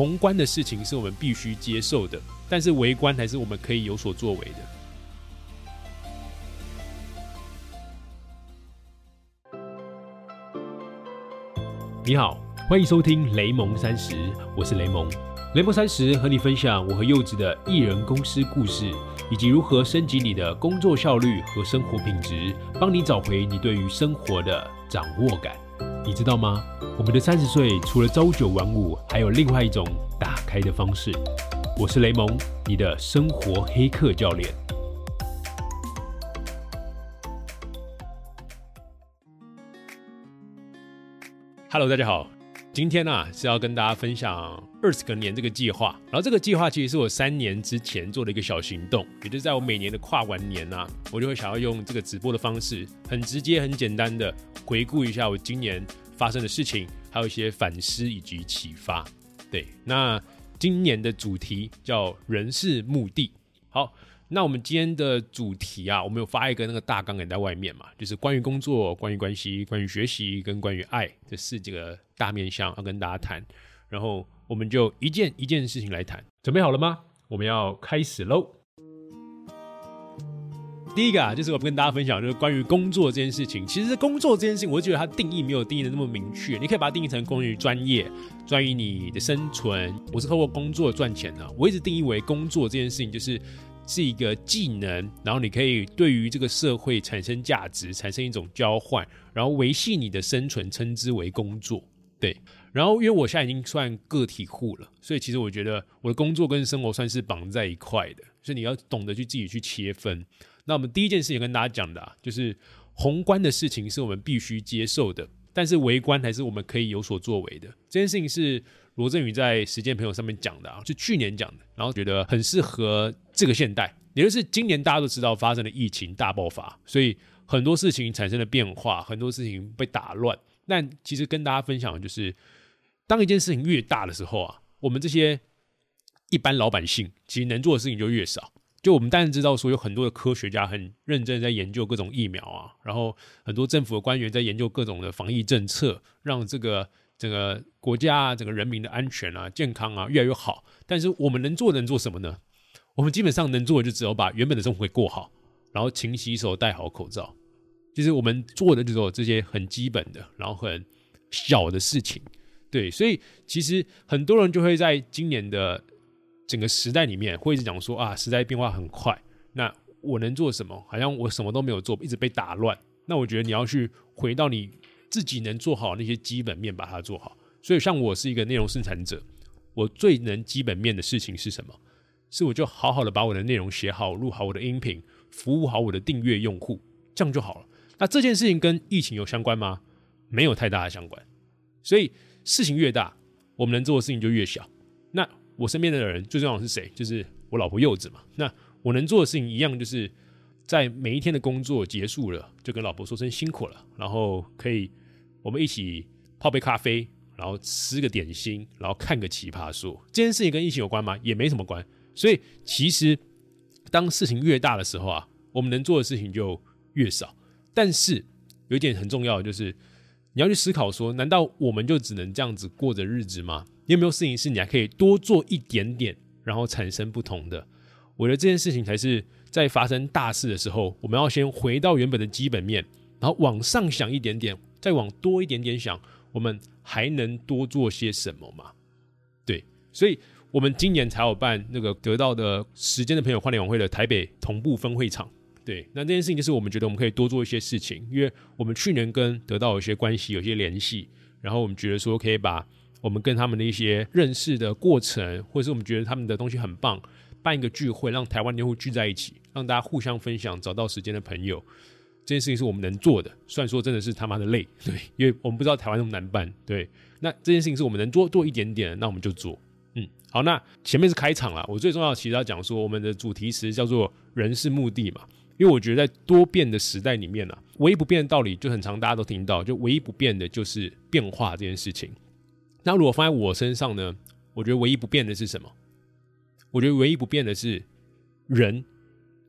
宏观的事情是我们必须接受的，但是微观还是我们可以有所作为的。你好，欢迎收听雷蒙三十，我是雷蒙。雷蒙三十和你分享我和柚子的艺人公司故事，以及如何升级你的工作效率和生活品质，帮你找回你对于生活的掌握感。你知道吗？我们的三十岁除了朝九晚五，还有另外一种打开的方式。我是雷蒙，你的生活黑客教练。Hello，大家好，今天呢是要跟大家分享二十个年这个计划。然后这个计划其实是我三年之前做的一个小行动，也就是在我每年的跨完年啊，我就会想要用这个直播的方式，很直接、很简单的回顾一下我今年发生的事情，还有一些反思以及启发。对，那今年的主题叫人事目的。好。那我们今天的主题啊，我们有发一个那个大纲给在外面嘛，就是关于工作、关于关系、关于学习跟关于爱这四几个大面向要跟大家谈，然后我们就一件一件事情来谈，准备好了吗？我们要开始喽。第一个啊，就是我跟大家分享，就是关于工作这件事情。其实工作这件事情，我觉得它定义没有定义的那么明确，你可以把它定义成关于专业、专于你的生存。我是透过工作赚钱的，我一直定义为工作这件事情就是。是一个技能，然后你可以对于这个社会产生价值，产生一种交换，然后维系你的生存，称之为工作。对，然后因为我现在已经算个体户了，所以其实我觉得我的工作跟生活算是绑在一块的，所以你要懂得去自己去切分。那我们第一件事情跟大家讲的，就是宏观的事情是我们必须接受的，但是微观还是我们可以有所作为的。这件事情是。罗振宇在时间朋友上面讲的啊，就去年讲的，然后觉得很适合这个现代，也就是今年大家都知道发生了疫情大爆发，所以很多事情产生了变化，很多事情被打乱。但其实跟大家分享的就是，当一件事情越大的时候啊，我们这些一般老百姓其实能做的事情就越少。就我们当然知道说，有很多的科学家很认真在研究各种疫苗啊，然后很多政府的官员在研究各种的防疫政策，让这个。整个国家啊，整个人民的安全啊、健康啊越来越好，但是我们能做能做什么呢？我们基本上能做的就只有把原本的生活给过好，然后勤洗手、戴好口罩。其实我们做的就是这些很基本的，然后很小的事情。对，所以其实很多人就会在今年的整个时代里面，会一直讲说啊，时代变化很快，那我能做什么？好像我什么都没有做，一直被打乱。那我觉得你要去回到你。自己能做好那些基本面，把它做好。所以，像我是一个内容生产者，我最能基本面的事情是什么？是我就好好的把我的内容写好，录好我的音频，服务好我的订阅用户，这样就好了。那这件事情跟疫情有相关吗？没有太大的相关。所以，事情越大，我们能做的事情就越小。那我身边的人最重要的是谁？就是我老婆柚子嘛。那我能做的事情一样，就是。在每一天的工作结束了，就跟老婆说声辛苦了，然后可以我们一起泡杯咖啡，然后吃个点心，然后看个奇葩说。这件事情跟疫情有关吗？也没什么关。所以其实当事情越大的时候啊，我们能做的事情就越少。但是有一点很重要的就是，你要去思考说，难道我们就只能这样子过着日子吗？你有没有事情是你还可以多做一点点，然后产生不同的？我觉得这件事情才是。在发生大事的时候，我们要先回到原本的基本面，然后往上想一点点，再往多一点点想，我们还能多做些什么嘛？对，所以我们今年才有办那个得到的时间的朋友跨年晚会的台北同步分会场。对，那这件事情就是我们觉得我们可以多做一些事情，因为我们去年跟得到有些关系、有些联系，然后我们觉得说可以把我们跟他们的一些认识的过程，或者是我们觉得他们的东西很棒。办一个聚会，让台湾用户聚在一起，让大家互相分享，找到时间的朋友，这件事情是我们能做的。虽然说真的是他妈的累，对，因为我们不知道台湾那么难办，对。那这件事情是我们能做做一点点，那我们就做。嗯，好，那前面是开场了，我最重要其实要讲说，我们的主题词叫做“人是目的”嘛，因为我觉得在多变的时代里面呢，唯一不变的道理就很长，大家都听到，就唯一不变的就是变化这件事情。那如果放在我身上呢，我觉得唯一不变的是什么？我觉得唯一不变的是，人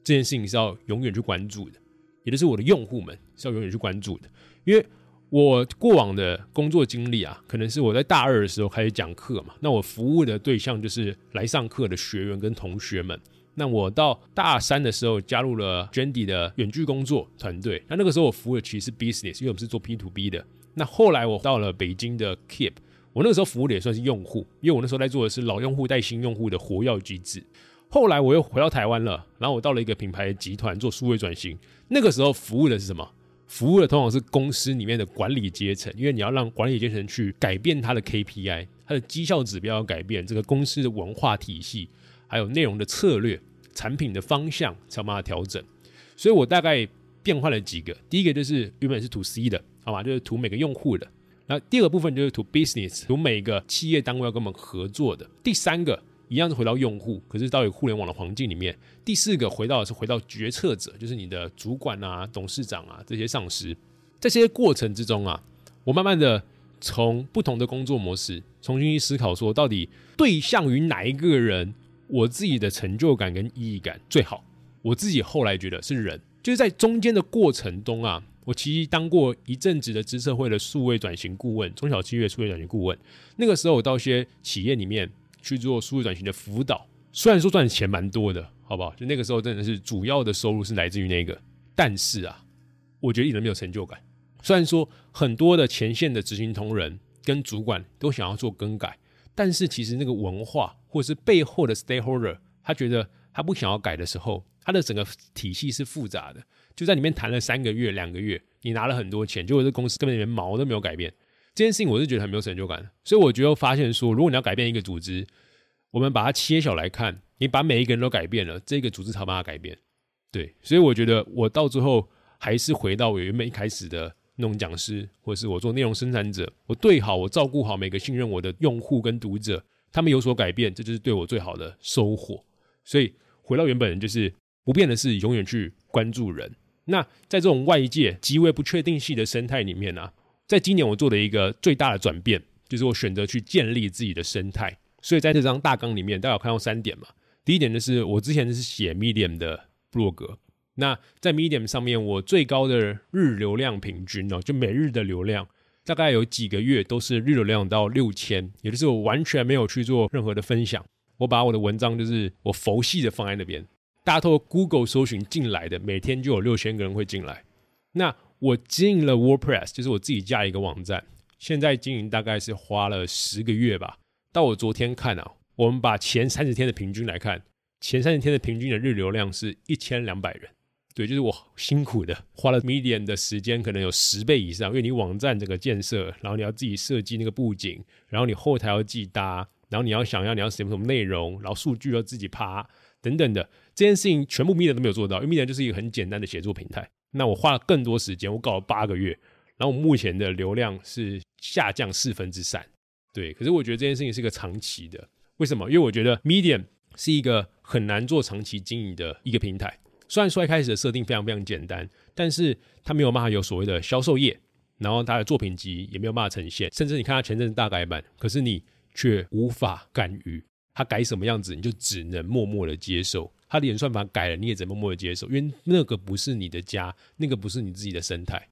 这件事情是要永远去关注的，也就是我的用户们是要永远去关注的。因为我过往的工作经历啊，可能是我在大二的时候开始讲课嘛，那我服务的对象就是来上课的学员跟同学们。那我到大三的时候加入了 Jendy 的远距工作团队，那那个时候我服务的其实是 business，因为我们是做 P to B 的。那后来我到了北京的 Keep，我那个时候服务的也算是用户，因为我那时候在做的是老用户带新用户的活跃机制。后来我又回到台湾了，然后我到了一个品牌集团做数位转型，那个时候服务的是什么？服务的通常是公司里面的管理阶层，因为你要让管理阶层去改变他的 KPI，他的绩效指标要改变，这个公司的文化体系，还有内容的策略、产品的方向，才把它调整。所以我大概变换了几个，第一个就是原本是 To C 的，好吧，就是图每个用户的。那第二个部分就是 To Business，图每个企业单位要跟我们合作的。第三个。一样是回到用户，可是到互联网的环境里面。第四个回到是回到决策者，就是你的主管啊、董事长啊这些上司。在这些过程之中啊，我慢慢的从不同的工作模式重新去思考，说到底对象于哪一个人，我自己的成就感跟意义感最好。我自己后来觉得是人，就是在中间的过程中啊，我其实当过一阵子的知策会的数位转型顾问，中小企业数位转型顾问。那个时候我到一些企业里面。去做数字转型的辅导，虽然说赚的钱蛮多的，好不好？就那个时候真的是主要的收入是来自于那个，但是啊，我觉得一直没有成就感。虽然说很多的前线的执行同仁跟主管都想要做更改，但是其实那个文化或者是背后的 stakeholder，他觉得他不想要改的时候，他的整个体系是复杂的，就在里面谈了三个月、两个月，你拿了很多钱，结果这公司根本连毛都没有改变。这件事情我是觉得很没有成就感，所以我觉得发现说，如果你要改变一个组织，我们把它切小来看，你把每一个人都改变了，这个组织才把它改变。对，所以我觉得我到最后还是回到我原本一开始的那种讲师，或是我做内容生产者，我对好，我照顾好每个信任我的用户跟读者，他们有所改变，这就是对我最好的收获。所以回到原本，就是不变的是永远去关注人。那在这种外界极为不确定性的生态里面呢？在今年，我做的一个最大的转变，就是我选择去建立自己的生态。所以在这张大纲里面，大家有看到三点嘛？第一点就是我之前是写 Medium 的布洛格，那在 Medium 上面，我最高的日流量平均哦，就每日的流量，大概有几个月都是日流量到六千，也就是我完全没有去做任何的分享，我把我的文章就是我佛系的放在那边，大家透过 Google 搜寻进来的，每天就有六千个人会进来。那我经营了 WordPress，就是我自己架一个网站，现在经营大概是花了十个月吧。到我昨天看啊，我们把前三十天的平均来看，前三十天的平均的日流量是一千两百人。对，就是我辛苦的花了 Medium 的时间，可能有十倍以上，因为你网站整个建设，然后你要自己设计那个布景，然后你后台要记搭，然后你要想要你要什么什么内容，然后数据要自己爬等等的，这件事情全部 Medium 都没有做到，因为 Medium 就是一个很简单的写作平台。那我花了更多时间，我搞了八个月，然后我目前的流量是下降四分之三，对。可是我觉得这件事情是个长期的，为什么？因为我觉得 Medium 是一个很难做长期经营的一个平台。虽然说一开始的设定非常非常简单，但是它没有办法有所谓的销售业，然后它的作品集也没有办法呈现，甚至你看它前阵子大改版，可是你却无法干预它改什么样子，你就只能默默的接受。他的演算法改了，你也只能默默的接受，因为那个不是你的家，那个不是你自己的生态，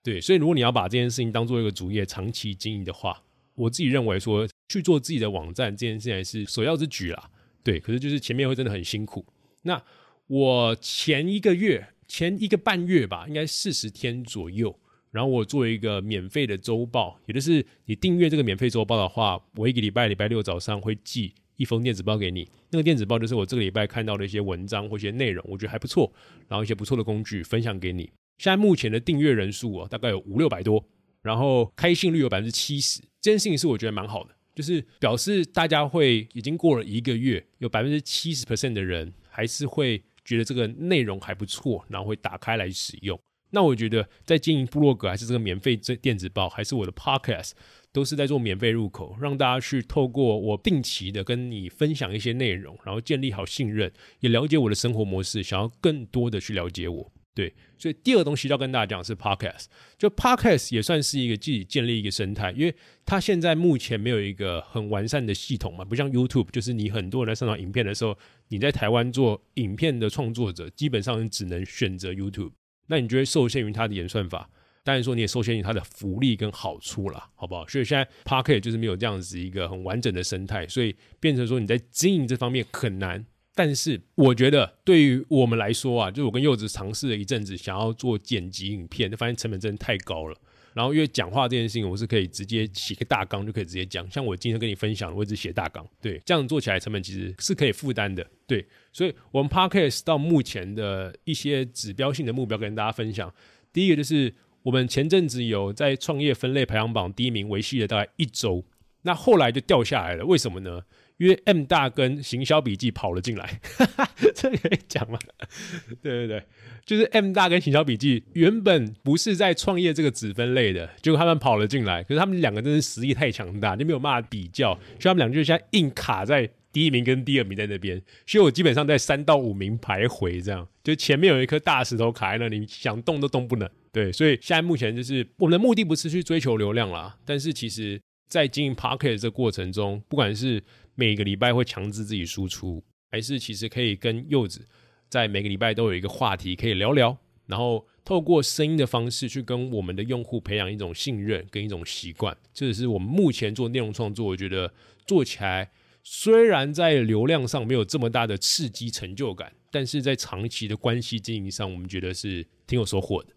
对。所以如果你要把这件事情当做一个主业长期经营的话，我自己认为说去做自己的网站这件事情是首要之举啦，对。可是就是前面会真的很辛苦。那我前一个月、前一个半月吧，应该四十天左右，然后我做一个免费的周报，也就是你订阅这个免费周报的话，我一个礼拜礼拜六早上会寄。一封电子报给你，那个电子报就是我这个礼拜看到的一些文章或一些内容，我觉得还不错，然后一些不错的工具分享给你。现在目前的订阅人数啊，大概有五六百多，然后开信率有百分之七十，这件事情是我觉得蛮好的，就是表示大家会已经过了一个月，有百分之七十 percent 的人还是会觉得这个内容还不错，然后会打开来使用。那我觉得在经营部落格，还是这个免费这电子报，还是我的 podcast。都是在做免费入口，让大家去透过我定期的跟你分享一些内容，然后建立好信任，也了解我的生活模式，想要更多的去了解我。对，所以第二个东西要跟大家讲是 Podcast，就 Podcast 也算是一个自己建立一个生态，因为它现在目前没有一个很完善的系统嘛，不像 YouTube，就是你很多人在上传影片的时候，你在台湾做影片的创作者，基本上只能选择 YouTube，那你就会受限于它的演算法。当然说你也受限于它的福利跟好处了，好不好？所以现在 Pocket 就是没有这样子一个很完整的生态，所以变成说你在经营这方面很难。但是我觉得对于我们来说啊，就是我跟柚子尝试了一阵子，想要做剪辑影片，就发现成本真的太高了。然后因为讲话这件事情，我是可以直接写个大纲就可以直接讲，像我今天跟你分享的，我只写大纲，对，这样做起来成本其实是可以负担的，对。所以我们 Podcast 到目前的一些指标性的目标跟大家分享，第一个就是。我们前阵子有在创业分类排行榜第一名维系了大概一周，那后来就掉下来了。为什么呢？因为 M 大跟行销笔记跑了进来，哈 哈这可以讲吗？对对对，就是 M 大跟行销笔记原本不是在创业这个子分类的，结果他们跑了进来。可是他们两个真是实力太强大，就没有办法比较，所以他们两个就像硬卡在第一名跟第二名在那边。所以我基本上在三到五名徘徊，这样就前面有一颗大石头卡在那里，想动都动不能。对，所以现在目前就是我们的目的不是去追求流量啦，但是其实，在经营 Pocket 这过程中，不管是每个礼拜会强制自己输出，还是其实可以跟柚子在每个礼拜都有一个话题可以聊聊，然后透过声音的方式去跟我们的用户培养一种信任跟一种习惯，这也是我们目前做内容创作，我觉得做起来虽然在流量上没有这么大的刺激成就感，但是在长期的关系经营上，我们觉得是挺有收获的。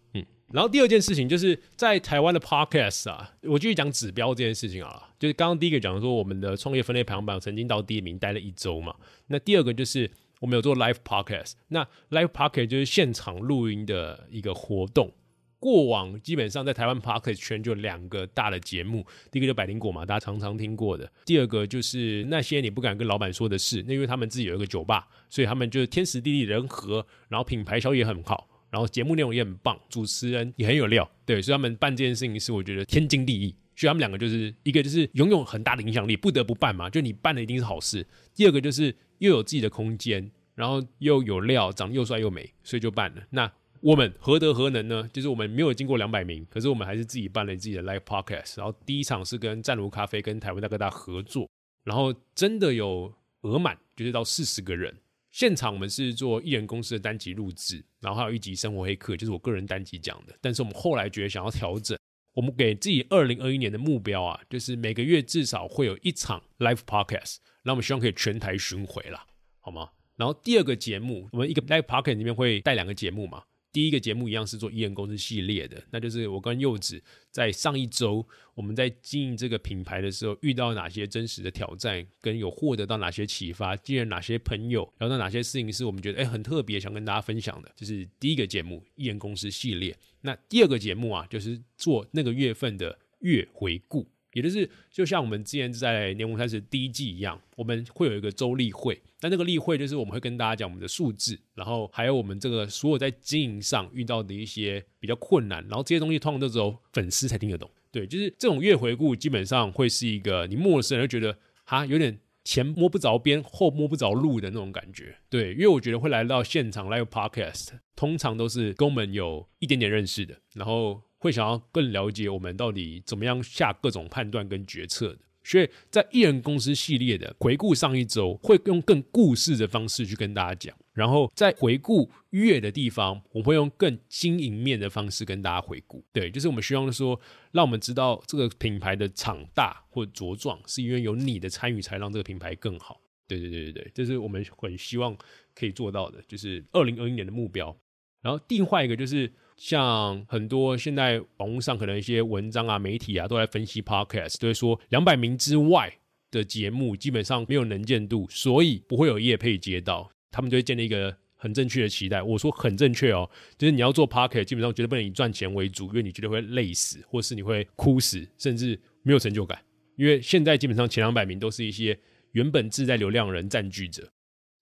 然后第二件事情就是在台湾的 podcast 啊，我继续讲指标这件事情啊，就是刚刚第一个讲说我们的创业分类排行榜曾经到第一名待了一周嘛。那第二个就是我们有做 live podcast，那 live podcast 就是现场录音的一个活动。过往基本上在台湾 podcast 圈就两个大的节目，第一个就百灵果嘛，大家常常听过的；第二个就是那些你不敢跟老板说的事，那因为他们自己有一个酒吧，所以他们就是天时地利人和，然后品牌效益也很好。然后节目内容也很棒，主持人也很有料，对，所以他们办这件事情是我觉得天经地义。所以他们两个就是一个就是拥有很大的影响力，不得不办嘛，就你办的一定是好事。第二个就是又有自己的空间，然后又有料，长得又帅又美，所以就办了。那我们何德何能呢？就是我们没有经过两百名，可是我们还是自己办了自己的 live podcast。然后第一场是跟湛卢咖啡跟台湾大哥大合作，然后真的有额满，就是到四十个人。现场我们是做艺人公司的单集录制，然后还有一集生活黑客，就是我个人单集讲的。但是我们后来觉得想要调整，我们给自己二零二一年的目标啊，就是每个月至少会有一场 live podcast，那我们希望可以全台巡回啦，好吗？然后第二个节目，我们一个 live podcast 里面会带两个节目嘛。第一个节目一样是做艺人公司系列的，那就是我跟柚子在上一周我们在经营这个品牌的时候遇到哪些真实的挑战，跟有获得到哪些启发，经验哪些朋友，聊到哪些事情是我们觉得哎很特别，想跟大家分享的，就是第一个节目艺人公司系列。那第二个节目啊，就是做那个月份的月回顾。也就是，就像我们之前在年五三十第一季一样，我们会有一个周例会。那那个例会就是我们会跟大家讲我们的数字，然后还有我们这个所有在经营上遇到的一些比较困难，然后这些东西通常都只有粉丝才听得懂。对，就是这种月回顾，基本上会是一个你陌生人会觉得哈有点前摸不着边，后摸不着路的那种感觉。对，因为我觉得会来到现场 live podcast，通常都是跟我们有一点点认识的，然后。会想要更了解我们到底怎么样下各种判断跟决策的，所以在艺人公司系列的回顾上一周，会用更故事的方式去跟大家讲，然后在回顾月的地方，我会用更经营面的方式跟大家回顾。对，就是我们希望说，让我们知道这个品牌的长大或茁壮，是因为有你的参与才让这个品牌更好。对对对对对，这是我们很希望可以做到的，就是二零二一年的目标。然后另外一个就是。像很多现在网络上可能一些文章啊、媒体啊都在分析 podcast，都会说两百名之外的节目基本上没有能见度，所以不会有业配接到，他们就会建立一个很正确的期待。我说很正确哦，就是你要做 podcast，基本上绝对不能以赚钱为主，因为你绝对会累死，或是你会哭死，甚至没有成就感。因为现在基本上前两百名都是一些原本自带流量人占据着，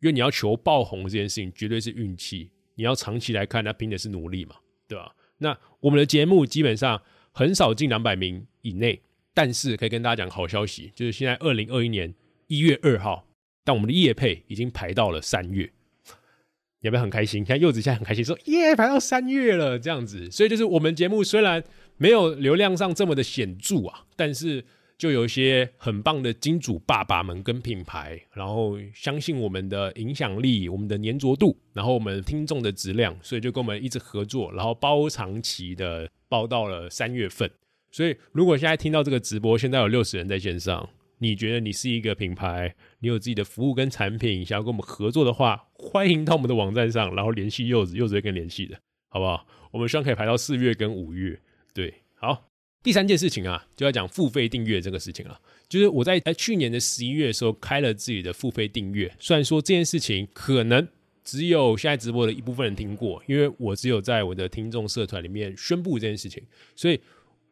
因为你要求爆红这件事情绝对是运气，你要长期来看，那拼的是努力嘛。对吧？那我们的节目基本上很少进两百名以内，但是可以跟大家讲好消息，就是现在二零二一年一月二号，但我们的夜配已经排到了三月，有没有很开心？你看柚子现在很开心，说耶，排到三月了，这样子。所以就是我们节目虽然没有流量上这么的显著啊，但是。就有一些很棒的金主爸爸们跟品牌，然后相信我们的影响力、我们的粘着度，然后我们听众的质量，所以就跟我们一直合作，然后包长期的包到了三月份。所以，如果现在听到这个直播，现在有六十人在线上，你觉得你是一个品牌，你有自己的服务跟产品，想要跟我们合作的话，欢迎到我们的网站上，然后联系柚子，柚子会跟联系的，好不好？我们希望可以排到四月跟五月。对，好。第三件事情啊，就要讲付费订阅这个事情了。就是我在在去年的十一月的时候开了自己的付费订阅，虽然说这件事情可能只有现在直播的一部分人听过，因为我只有在我的听众社团里面宣布这件事情，所以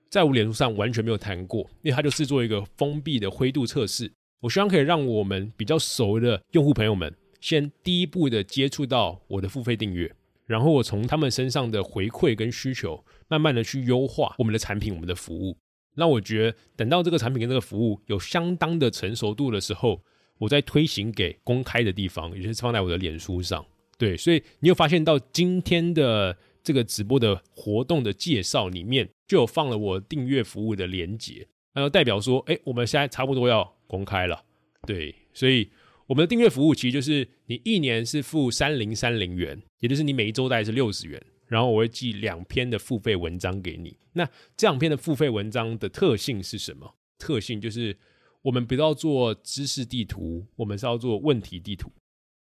在我脸书上完全没有谈过，因为它就是做一个封闭的灰度测试。我希望可以让我们比较熟的用户朋友们，先第一步的接触到我的付费订阅，然后我从他们身上的回馈跟需求。慢慢的去优化我们的产品，我们的服务。那我觉得等到这个产品跟这个服务有相当的成熟度的时候，我再推行给公开的地方，也就是放在我的脸书上。对，所以你有发现到今天的这个直播的活动的介绍里面，就有放了我订阅服务的连接，那就代表说，哎，我们现在差不多要公开了。对，所以我们的订阅服务其实就是你一年是付三零三零元，也就是你每一周大概是六十元。然后我会寄两篇的付费文章给你。那这两篇的付费文章的特性是什么？特性就是我们不要做知识地图，我们是要做问题地图。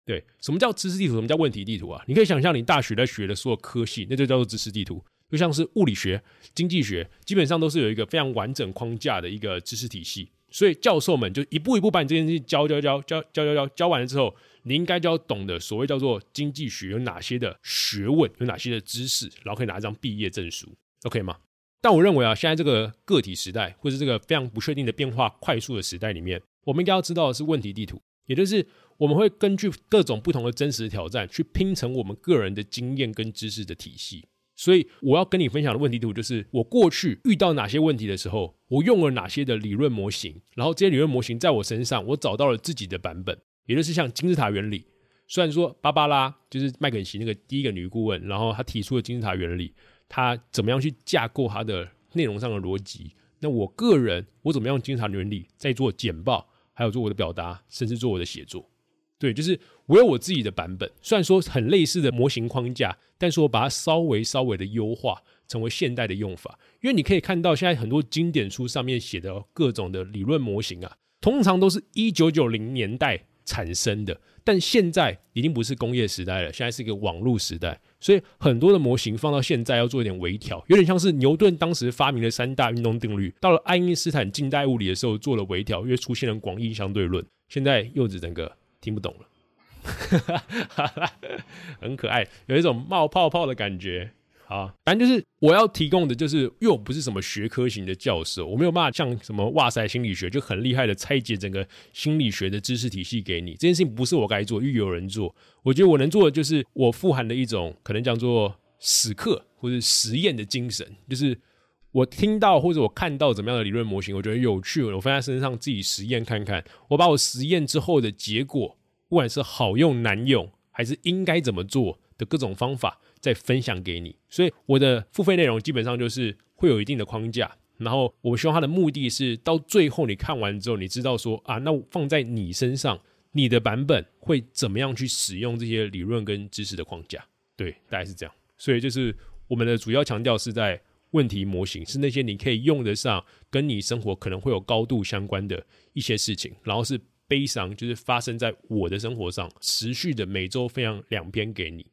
对，什么叫知识地图？什么叫问题地图啊？你可以想象你大学在学的所有科系，那就叫做知识地图。就像是物理学、经济学，基本上都是有一个非常完整框架的一个知识体系。所以教授们就一步一步把你这件事教教教教教教教教完了之后。你应该就要懂得所谓叫做经济学有哪些的学问，有哪些的知识，然后可以拿一张毕业证书，OK 吗？但我认为啊，现在这个个体时代，或者这个非常不确定的变化快速的时代里面，我们应该要知道的是问题地图，也就是我们会根据各种不同的真实挑战，去拼成我们个人的经验跟知识的体系。所以我要跟你分享的问题图，就是我过去遇到哪些问题的时候，我用了哪些的理论模型，然后这些理论模型在我身上，我找到了自己的版本。也就是像金字塔原理，虽然说芭芭拉就是麦肯锡那个第一个女顾问，然后她提出了金字塔原理，她怎么样去架构她的内容上的逻辑？那我个人我怎么样金字塔原理在做简报，还有做我的表达，甚至做我的写作？对，就是我有我自己的版本，虽然说很类似的模型框架，但是我把它稍微稍微的优化，成为现代的用法。因为你可以看到现在很多经典书上面写的各种的理论模型啊，通常都是一九九零年代。产生的，但现在已经不是工业时代了，现在是一个网络时代，所以很多的模型放到现在要做一点微调，有点像是牛顿当时发明的三大运动定律，到了爱因斯坦近代物理的时候做了微调，因为出现了广义相对论，现在柚子整个听不懂了，很可爱，有一种冒泡泡的感觉。啊，反正就是我要提供的，就是因为我不是什么学科型的教授，我没有办法像什么哇塞心理学就很厉害的拆解整个心理学的知识体系给你。这件事情不是我该做，因为有人做。我觉得我能做的就是我富含的一种可能叫做死课或者实验的精神，就是我听到或者我看到怎么样的理论模型，我觉得有趣，我放在身上自己实验看看。我把我实验之后的结果，不管是好用难用，还是应该怎么做的各种方法。再分享给你，所以我的付费内容基本上就是会有一定的框架，然后我希望它的目的是到最后你看完之后，你知道说啊，那放在你身上，你的版本会怎么样去使用这些理论跟知识的框架？对，大概是这样。所以就是我们的主要强调是在问题模型，是那些你可以用得上，跟你生活可能会有高度相关的一些事情，然后是悲伤，就是发生在我的生活上，持续的每周分享两篇给你。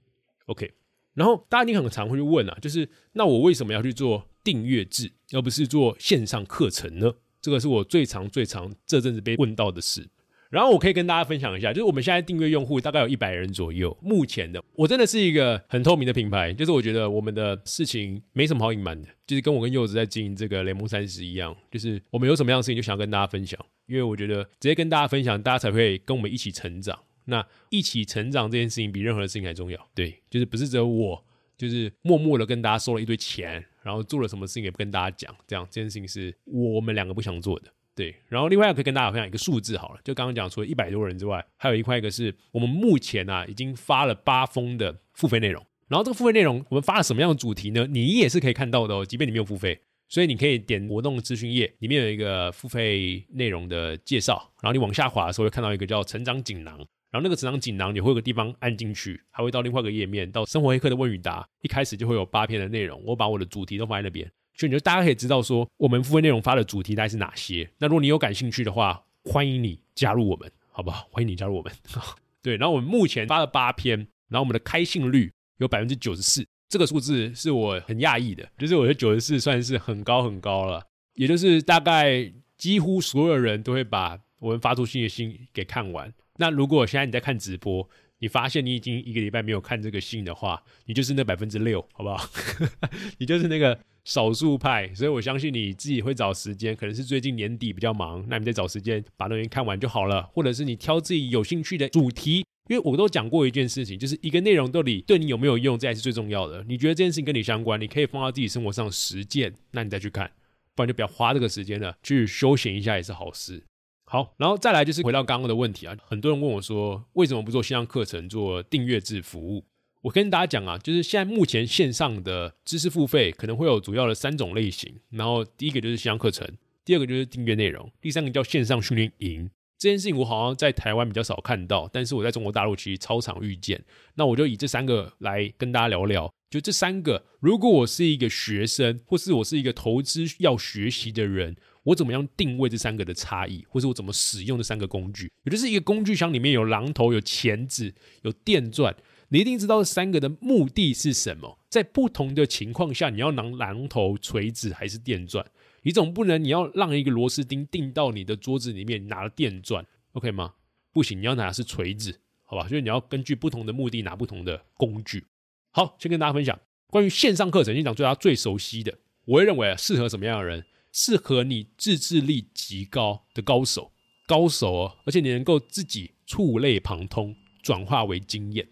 OK。然后大家你很常会去问啊，就是那我为什么要去做订阅制，而不是做线上课程呢？这个是我最常、最常这阵子被问到的事。然后我可以跟大家分享一下，就是我们现在订阅用户大概有一百人左右。目前的我真的是一个很透明的品牌，就是我觉得我们的事情没什么好隐瞒的，就是跟我跟柚子在经营这个雷蒙三十一样，就是我们有什么样的事情就想要跟大家分享，因为我觉得直接跟大家分享，大家才会跟我们一起成长。那一起成长这件事情比任何的事情还重要，对，就是不是只有我，就是默默的跟大家收了一堆钱，然后做了什么事情也不跟大家讲，这样这件事情是我们两个不想做的，对。然后另外可以跟大家分享一个数字好了，就刚刚讲除了一百多人之外，还有一块一个是我们目前啊已经发了八封的付费内容，然后这个付费内容我们发了什么样的主题呢？你也是可以看到的哦，即便你没有付费。所以你可以点活动资讯页，里面有一个付费内容的介绍，然后你往下滑的时候会看到一个叫成长锦囊，然后那个成长锦囊你会有个地方按进去，还会到另外一个页面，到生活黑客的问与答，一开始就会有八篇的内容，我把我的主题都放在那边，所以你就大家可以知道说我们付费内容发的主题大概是哪些。那如果你有感兴趣的话，欢迎你加入我们，好不好？欢迎你加入我们。对，然后我们目前发了八篇，然后我们的开信率有百分之九十四，这个数字是我很讶异的，就是我觉得九十四算是很高很高了，也就是大概几乎所有人都会把我们发出新的信给看完。那如果现在你在看直播，你发现你已经一个礼拜没有看这个信的话，你就是那百分之六，好不好？你就是那个少数派，所以我相信你自己会找时间，可能是最近年底比较忙，那你再找时间把东西看完就好了，或者是你挑自己有兴趣的主题，因为我都讲过一件事情，就是一个内容到底对你有没有用，这才是最重要的。你觉得这件事情跟你相关，你可以放到自己生活上实践，那你再去看，不然就不要花这个时间了，去休闲一下也是好事。好，然后再来就是回到刚刚的问题啊，很多人问我说，为什么不做线上课程，做订阅制服务？我跟大家讲啊，就是现在目前线上的知识付费可能会有主要的三种类型，然后第一个就是线上课程，第二个就是订阅内容，第三个叫线上训练营。这件事情我好像在台湾比较少看到，但是我在中国大陆其实超常遇见。那我就以这三个来跟大家聊聊，就这三个，如果我是一个学生，或是我是一个投资要学习的人。我怎么样定位这三个的差异，或者我怎么使用这三个工具？也就是一个工具箱里面有榔头、有钳子、有电钻，你一定知道这三个的目的是什么。在不同的情况下，你要拿榔头、锤子还是电钻？你总不能你要让一个螺丝钉钉到你的桌子里面，拿了电钻，OK 吗？不行，你要拿的是锤子，好吧？所以你要根据不同的目的拿不同的工具。好，先跟大家分享关于线上课程，先讲最大家最熟悉的，我会认为啊适合什么样的人？适合你自制力极高的高手，高手哦，而且你能够自己触类旁通，转化为经验，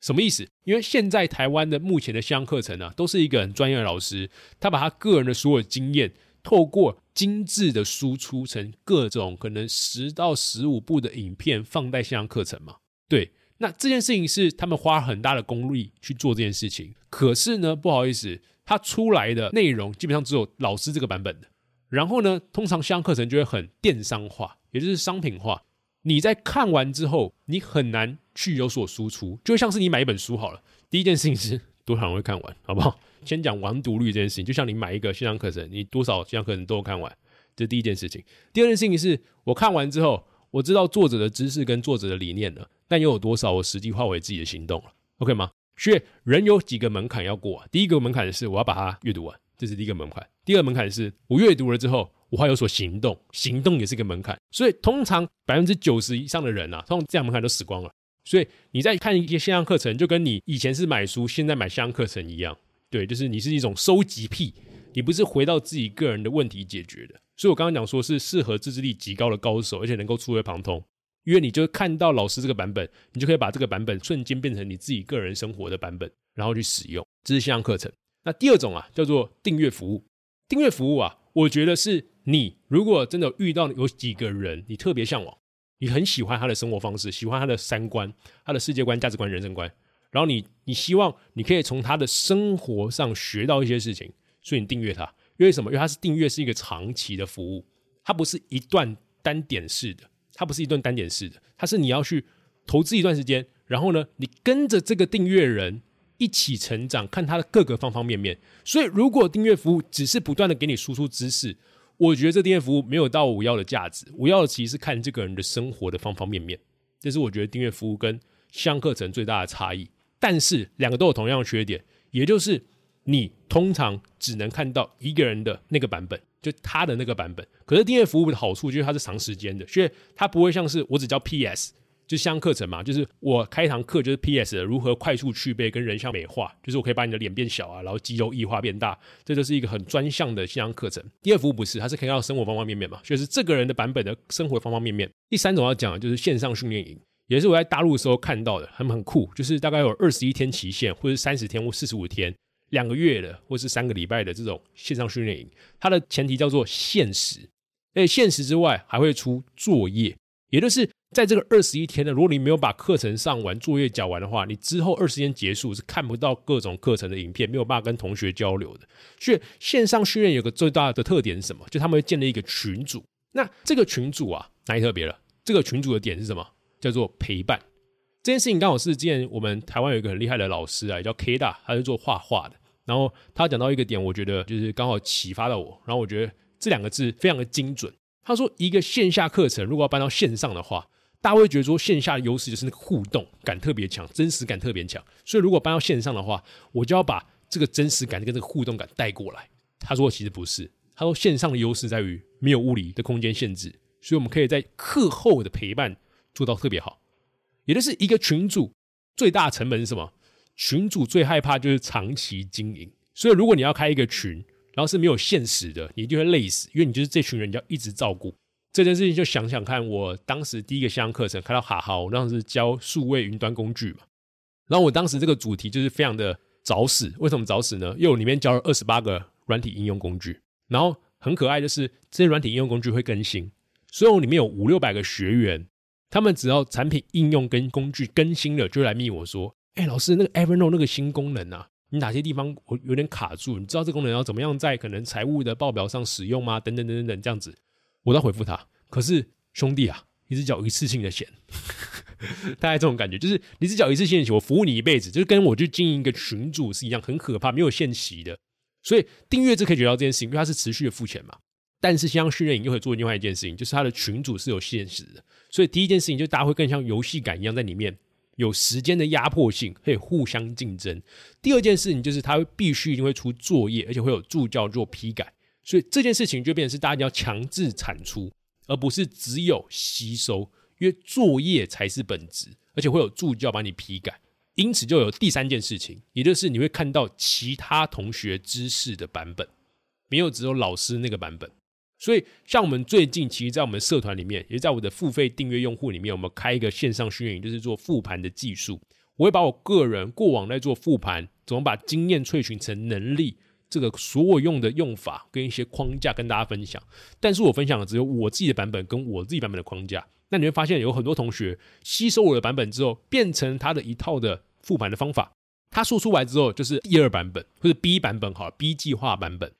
什么意思？因为现在台湾的目前的线上课程呢，都是一个很专业的老师，他把他个人的所有经验，透过精致的输出成各种可能十到十五部的影片，放在线上课程嘛？对，那这件事情是他们花很大的功力去做这件事情，可是呢，不好意思，它出来的内容基本上只有老师这个版本的。然后呢，通常线上课程就会很电商化，也就是商品化。你在看完之后，你很难去有所输出，就像是你买一本书好了。第一件事情是 多少人会看完，好不好？先讲完读率这件事情，就像你买一个线上课程，你多少线上课程都看完，这是第一件事情。第二件事情是我看完之后，我知道作者的知识跟作者的理念了，但又有多少我实际化为自己的行动了？OK 吗？所以人有几个门槛要过？第一个门槛是我要把它阅读完。这是第一个门槛，第二个门槛是我阅读了之后，我还有所行动，行动也是一个门槛。所以通常百分之九十以上的人啊，通常这样门槛都死光了。所以你在看一些线上课程，就跟你以前是买书，现在买线上课程一样，对，就是你是一种收集癖，你不是回到自己个人的问题解决的。所以我刚刚讲说是适合自制力极高的高手，而且能够触类旁通，因为你就看到老师这个版本，你就可以把这个版本瞬间变成你自己个人生活的版本，然后去使用。这是线上课程。那第二种啊，叫做订阅服务。订阅服务啊，我觉得是你如果真的遇到有几个人，你特别向往，你很喜欢他的生活方式，喜欢他的三观、他的世界观、价值观、人生观，然后你你希望你可以从他的生活上学到一些事情，所以你订阅他。因为什么？因为他是订阅是一个长期的服务，它不是一段单点式的，它不是一顿单点式的，它是你要去投资一段时间，然后呢，你跟着这个订阅人。一起成长，看他的各个方方面面。所以，如果订阅服务只是不断的给你输出知识，我觉得这订阅服务没有到我要的价值。我要的其实是看这个人的生活的方方面面。这是我觉得订阅服务跟相课程最大的差异。但是，两个都有同样的缺点，也就是你通常只能看到一个人的那个版本，就他的那个版本。可是，订阅服务的好处就是它是长时间的，所以它不会像是我只教 PS。就像课程嘛，就是我开一堂课，就是 P.S. 的如何快速去背跟人像美化，就是我可以把你的脸变小啊，然后肌肉异化变大，这就是一个很专项的线上课程。第二服务不是，它是可以到生活方方面面嘛，就是这个人的版本的生活方方面面。第三种要讲的就是线上训练营，也是我在大陆的时候看到的，很很酷，就是大概有二十一天期限，或者三十天或四十五天、两个月的，或是三个礼拜的这种线上训练营，它的前提叫做限时，且限时之外还会出作业，也就是。在这个二十一天呢，如果你没有把课程上完、作业交完的话，你之后二十天结束是看不到各种课程的影片，没有办法跟同学交流的。所以线上训练有个最大的特点是什么？就他们会建立一个群组。那这个群组啊，哪里特别了？这个群组的点是什么？叫做陪伴。这件事情刚好是之前我们台湾有一个很厉害的老师啊，也叫 K 大，他是做画画的。然后他讲到一个点，我觉得就是刚好启发到我。然后我觉得这两个字非常的精准。他说，一个线下课程如果要搬到线上的话，大家会觉得说线下的优势就是那个互动感特别强，真实感特别强。所以如果搬到线上的话，我就要把这个真实感跟这个互动感带过来。他说其实不是，他说线上的优势在于没有物理的空间限制，所以我们可以在课后的陪伴做到特别好。也就是一个群主最大成本是什么？群主最害怕就是长期经营。所以如果你要开一个群，然后是没有现实的，你一定会累死，因为你就是这群人要一直照顾这件事情。就想想看，我当时第一个线上课程开到哈哈，我当时教数位云端工具嘛。然后我当时这个主题就是非常的早死。为什么早死呢？因为我里面教了二十八个软体应用工具，然后很可爱，的是这些软体应用工具会更新，所以我里面有五六百个学员。他们只要产品应用跟工具更新了，就来密我说：“哎，老师，那个 Evernote 那个新功能啊，你哪些地方我有点卡住？你知道这功能要怎么样在可能财务的报表上使用吗？等等等等等，这样子，我都回复他。可是兄弟啊，你只缴一次性的钱，大概这种感觉，就是你只缴一次性的钱，我服务你一辈子，就是跟我去经营一个群主是一样，很可怕，没有限期的。所以订阅制可以学到这件事情，因为它是持续的付钱嘛。但是像训练营又会做另外一件事情，就是它的群主是有限时的。所以第一件事情就大家会更像游戏感一样在里面有时间的压迫性，可以互相竞争。第二件事情就是他必须一定会出作业，而且会有助教做批改。所以这件事情就变成是大家要强制产出，而不是只有吸收，因为作业才是本质，而且会有助教帮你批改。因此就有第三件事情，也就是你会看到其他同学知识的版本，没有只有老师那个版本。所以，像我们最近，其实，在我们社团里面，也在我的付费订阅用户里面，我们开一个线上训练营，就是做复盘的技术。我会把我个人过往在做复盘，怎么把经验萃取成能力，这个所有用的用法跟一些框架跟大家分享。但是我分享的只有我自己的版本跟我自己版本的框架。那你会发现，有很多同学吸收我的版本之后，变成他的一套的复盘的方法。他说出来之后，就是第二版本或者 B 版本，好 B 计划版本。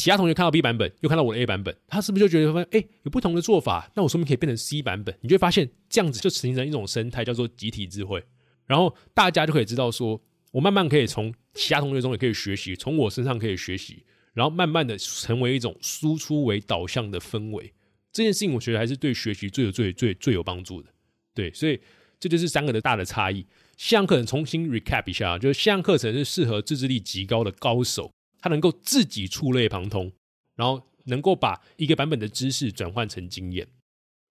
其他同学看到 B 版本，又看到我的 A 版本，他是不是就觉得说，哎，有不同的做法？那我说明可以变成 C 版本，你就会发现这样子就形成一种生态，叫做集体智慧。然后大家就可以知道说，我慢慢可以从其他同学中也可以学习，从我身上可以学习，然后慢慢的成为一种输出为导向的氛围。这件事情我觉得还是对学习最有最最最有帮助的。对，所以这就是三个的大的差异。线上课程重新 recap 一下，就是线上课程是适合自制力极高的高手。他能够自己触类旁通，然后能够把一个版本的知识转换成经验。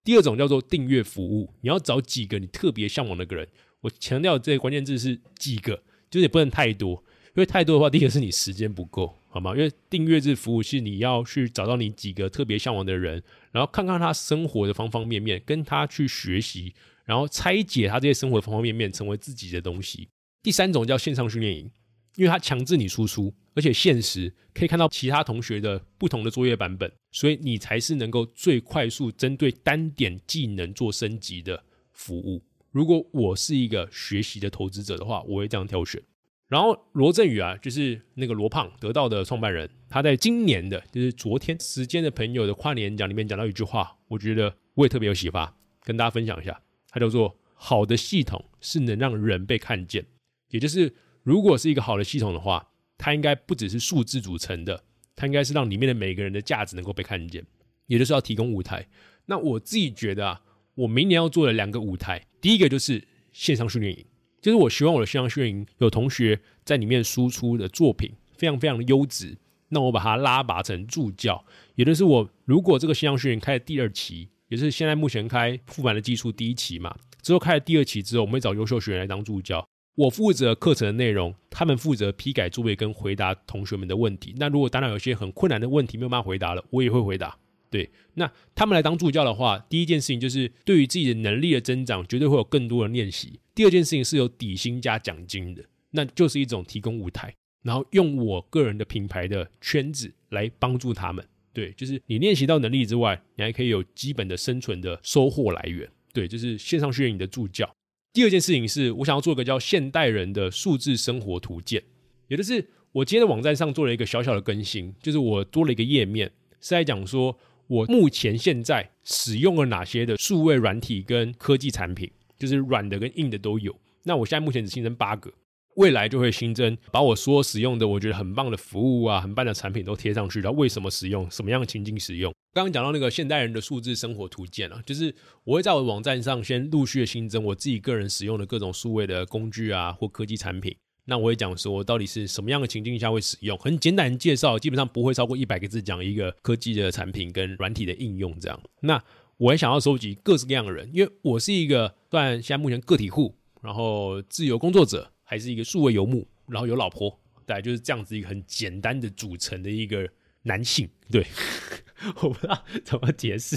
第二种叫做订阅服务，你要找几个你特别向往的个人。我强调这个关键字是几个，就是也不能太多，因为太多的话，第一个是你时间不够，好吗？因为订阅制服务是你要去找到你几个特别向往的人，然后看看他生活的方方面面，跟他去学习，然后拆解他这些生活方方面面，成为自己的东西。第三种叫线上训练营。因为它强制你输出，而且现实可以看到其他同学的不同的作业版本，所以你才是能够最快速针对单点技能做升级的服务。如果我是一个学习的投资者的话，我会这样挑选。然后罗振宇啊，就是那个罗胖得到的创办人，他在今年的就是昨天时间的朋友的跨年演讲里面讲到一句话，我觉得我也特别有启发，跟大家分享一下。他叫做：好的系统是能让人被看见，也就是。如果是一个好的系统的话，它应该不只是数字组成的，它应该是让里面的每个人的价值能够被看见，也就是要提供舞台。那我自己觉得啊，我明年要做的两个舞台，第一个就是线上训练营，就是我希望我的线上训练营有同学在里面输出的作品非常非常的优质，那我把它拉拔成助教，也就是我如果这个线上训练营开的第二期，也是现在目前开复版的技术第一期嘛，之后开了第二期之后，我们会找优秀学员来当助教。我负责课程的内容，他们负责批改作业跟回答同学们的问题。那如果当然有些很困难的问题没有办法回答了，我也会回答。对，那他们来当助教的话，第一件事情就是对于自己的能力的增长，绝对会有更多的练习。第二件事情是有底薪加奖金的，那就是一种提供舞台，然后用我个人的品牌的圈子来帮助他们。对，就是你练习到能力之外，你还可以有基本的生存的收获来源。对，就是线上训练营的助教。第二件事情是我想要做一个叫“现代人的数字生活图鉴”，也就是我今天的网站上做了一个小小的更新，就是我多了一个页面，是在讲说我目前现在使用了哪些的数位软体跟科技产品，就是软的跟硬的都有。那我现在目前只新增八个。未来就会新增，把我说使用的我觉得很棒的服务啊，很棒的产品都贴上去。然后为什么使用，什么样的情境使用？刚刚讲到那个现代人的数字生活图鉴啊，就是我会在我的网站上先陆续的新增我自己个人使用的各种数位的工具啊或科技产品。那我会讲说到底是什么样的情境下会使用，很简单介绍，基本上不会超过一百个字讲一个科技的产品跟软体的应用这样。那我也想要收集各式各样的人，因为我是一个算现在目前个体户，然后自由工作者。还是一个数位游牧，然后有老婆，大概就是这样子一个很简单的组成的一个男性。对，我不知道怎么解释，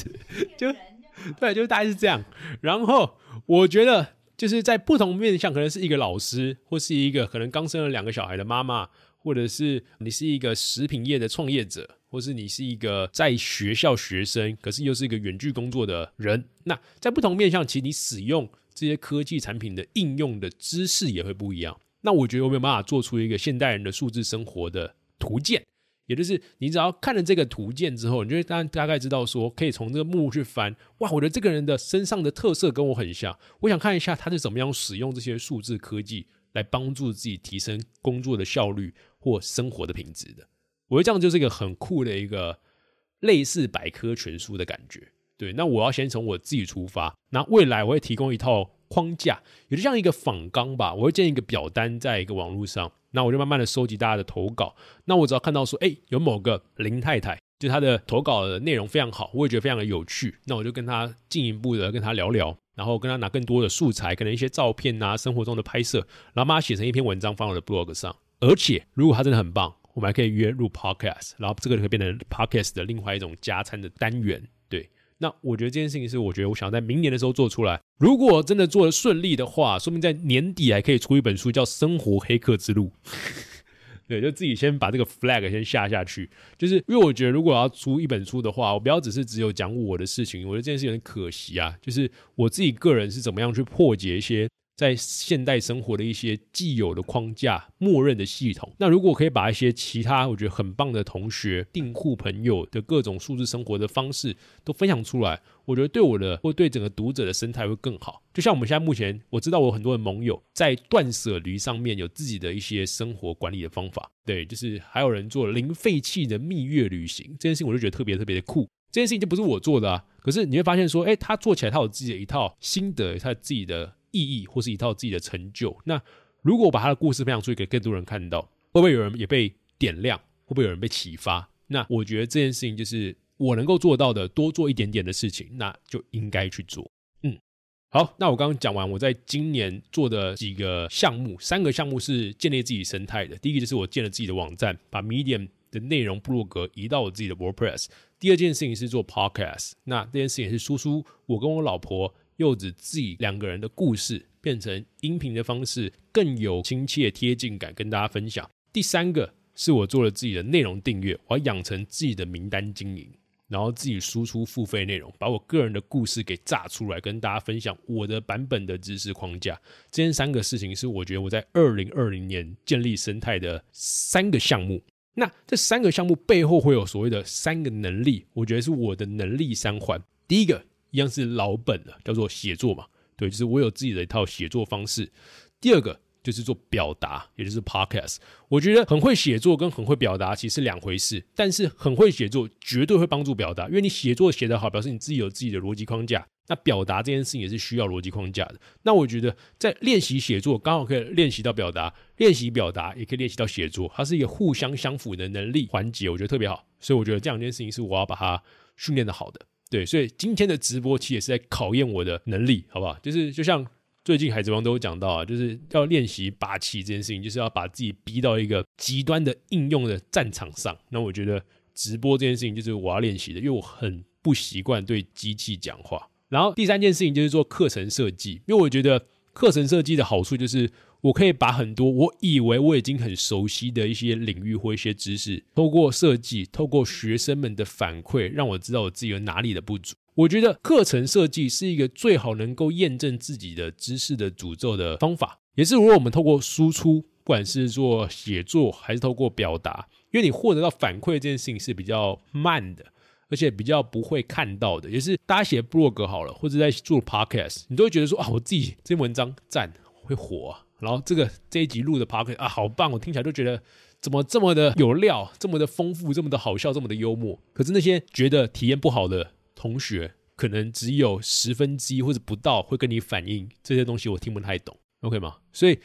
就对，就大概是这样。然后我觉得就是在不同面向，可能是一个老师，或是一个可能刚生了两个小孩的妈妈，或者是你是一个食品业的创业者，或是你是一个在学校学生，可是又是一个远距工作的人。那在不同面向，其实你使用。这些科技产品的应用的知识也会不一样。那我觉得我没有办法做出一个现代人的数字生活的图鉴，也就是你只要看了这个图鉴之后，你就会大大概知道说，可以从这个目录去翻。哇，我觉得这个人的身上的特色跟我很像，我想看一下他是怎么样使用这些数字科技来帮助自己提升工作的效率或生活的品质的。我觉得这样就是一个很酷的一个类似百科全书的感觉。对，那我要先从我自己出发。那未来我会提供一套框架，也就像一个仿纲吧。我会建一个表单在一个网络上，那我就慢慢的收集大家的投稿。那我只要看到说，哎，有某个林太太，就她的投稿的内容非常好，我也觉得非常的有趣。那我就跟她进一步的跟她聊聊，然后跟她拿更多的素材，可能一些照片啊，生活中的拍摄，然后把它写成一篇文章放我的 blog 上。而且如果她真的很棒，我们还可以约入 podcast，然后这个就可以变成 podcast 的另外一种加餐的单元。那我觉得这件事情是，我觉得我想要在明年的时候做出来。如果真的做的顺利的话，说明在年底还可以出一本书，叫《生活黑客之路》。对，就自己先把这个 flag 先下下去。就是因为我觉得，如果要出一本书的话，我不要只是只有讲我的事情，我觉得这件事有点可惜啊。就是我自己个人是怎么样去破解一些。在现代生活的一些既有的框架、默认的系统，那如果可以把一些其他我觉得很棒的同学、订户朋友的各种数字生活的方式都分享出来，我觉得对我的或对整个读者的生态会更好。就像我们现在目前，我知道我很多的盟友在断舍离上面有自己的一些生活管理的方法，对，就是还有人做零废弃的蜜月旅行，这件事情我就觉得特别特别的酷。这件事情就不是我做的啊，可是你会发现说，哎，他做起来他有自己的一套心得，他自己的。意义或是一套自己的成就。那如果我把他的故事分享出去给更多人看到，会不会有人也被点亮？会不会有人被启发？那我觉得这件事情就是我能够做到的，多做一点点的事情，那就应该去做。嗯，好，那我刚刚讲完我在今年做的几个项目，三个项目是建立自己生态的。第一个就是我建了自己的网站，把 Medium 的内容部落格移到我自己的 WordPress。第二件事情是做 Podcast，那这件事情是输出我跟我老婆。柚子自己两个人的故事变成音频的方式，更有亲切贴近感，跟大家分享。第三个是我做了自己的内容订阅，我要养成自己的名单经营，然后自己输出付费内容，把我个人的故事给炸出来，跟大家分享我的版本的知识框架。这三个事情是我觉得我在二零二零年建立生态的三个项目。那这三个项目背后会有所谓的三个能力，我觉得是我的能力三环。第一个。一样是老本的，叫做写作嘛，对，就是我有自己的一套写作方式。第二个就是做表达，也就是 podcast。我觉得很会写作跟很会表达其实是两回事，但是很会写作绝对会帮助表达，因为你写作写得好，表示你自己有自己的逻辑框架。那表达这件事情也是需要逻辑框架的。那我觉得在练习写作，刚好可以练习到表达，练习表达也可以练习到写作，它是一个互相相辅的能力环节，我觉得特别好。所以我觉得这两件事情是我要把它训练的好的。对，所以今天的直播其实也是在考验我的能力，好不好？就是就像最近海贼王都有讲到啊，就是要练习霸气这件事情，就是要把自己逼到一个极端的应用的战场上。那我觉得直播这件事情就是我要练习的，因为我很不习惯对机器讲话。然后第三件事情就是做课程设计，因为我觉得课程设计的好处就是。我可以把很多我以为我已经很熟悉的一些领域或一些知识，透过设计，透过学生们的反馈，让我知道我自己有哪里的不足。我觉得课程设计是一个最好能够验证自己的知识的诅咒的方法，也是如果我们透过输出，不管是做写作还是透过表达，因为你获得到反馈这件事情是比较慢的，而且比较不会看到的，也是大家写 blog 好了，或者在做 podcast，你都会觉得说啊，我自己这篇文章赞会火，然后这个这一集录的 podcast 啊，好棒，我听起来就觉得怎么这么的有料，这么的丰富，这么的好笑，这么的幽默。可是那些觉得体验不好的同学，可能只有十分之一或者不到会跟你反映这些东西，我听不太懂，OK 吗？所以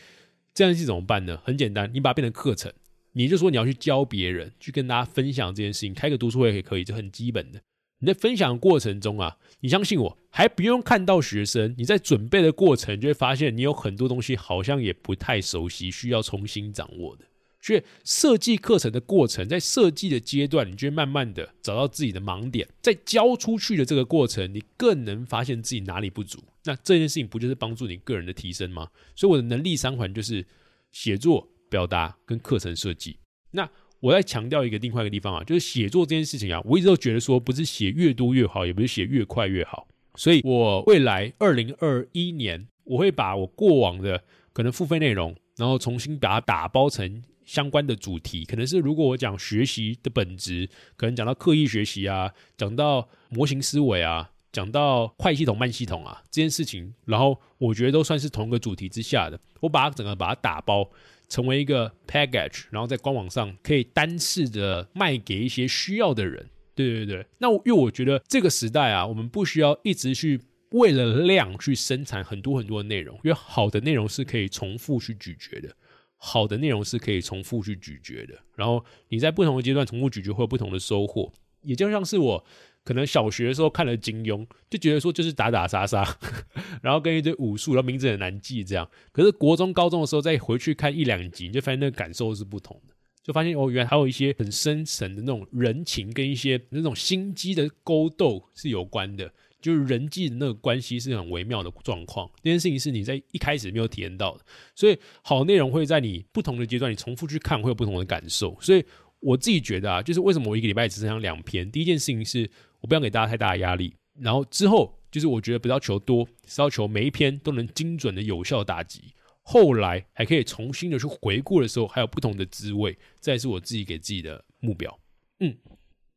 这样是怎么办呢？很简单，你把它变成课程。你就说你要去教别人，去跟大家分享这件事情，开个读书会也可以，这很基本的。你在分享的过程中啊，你相信我，还不用看到学生，你在准备的过程就会发现，你有很多东西好像也不太熟悉，需要重新掌握的。所以设计课程的过程，在设计的阶段，你就会慢慢的找到自己的盲点，在教出去的这个过程，你更能发现自己哪里不足。那这件事情不就是帮助你个人的提升吗？所以我的能力三环就是写作。表达跟课程设计，那我再强调一个另外一个地方啊，就是写作这件事情啊，我一直都觉得说，不是写越多越好，也不是写越快越好。所以我未来二零二一年，我会把我过往的可能付费内容，然后重新把它打包成相关的主题。可能是如果我讲学习的本质，可能讲到刻意学习啊，讲到模型思维啊，讲到快系统慢系统啊这件事情，然后我觉得都算是同一个主题之下的，我把它整个把它打包。成为一个 package，然后在官网上可以单次的卖给一些需要的人。对对对，那因为我觉得这个时代啊，我们不需要一直去为了量去生产很多很多的内容，因为好的内容是可以重复去咀嚼的，好的内容是可以重复去咀嚼的。然后你在不同的阶段重复咀嚼会有不同的收获，也就像是我。可能小学的时候看了金庸，就觉得说就是打打杀杀，然后跟一堆武术，然后名字很难记这样。可是国中、高中的时候再回去看一两集，你就发现那个感受是不同的，就发现哦，原来还有一些很深层的那种人情跟一些那种心机的勾斗是有关的，就是人际的那个关系是很微妙的状况。这件事情是你在一开始没有体验到的，所以好内容会在你不同的阶段，你重复去看会有不同的感受。所以我自己觉得啊，就是为什么我一个礼拜只上两篇？第一件事情是。我不想给大家太大的压力，然后之后就是我觉得不要求多，是要求每一篇都能精准的有效打击。后来还可以重新的去回顾的时候，还有不同的滋味。这是我自己给自己的目标。嗯，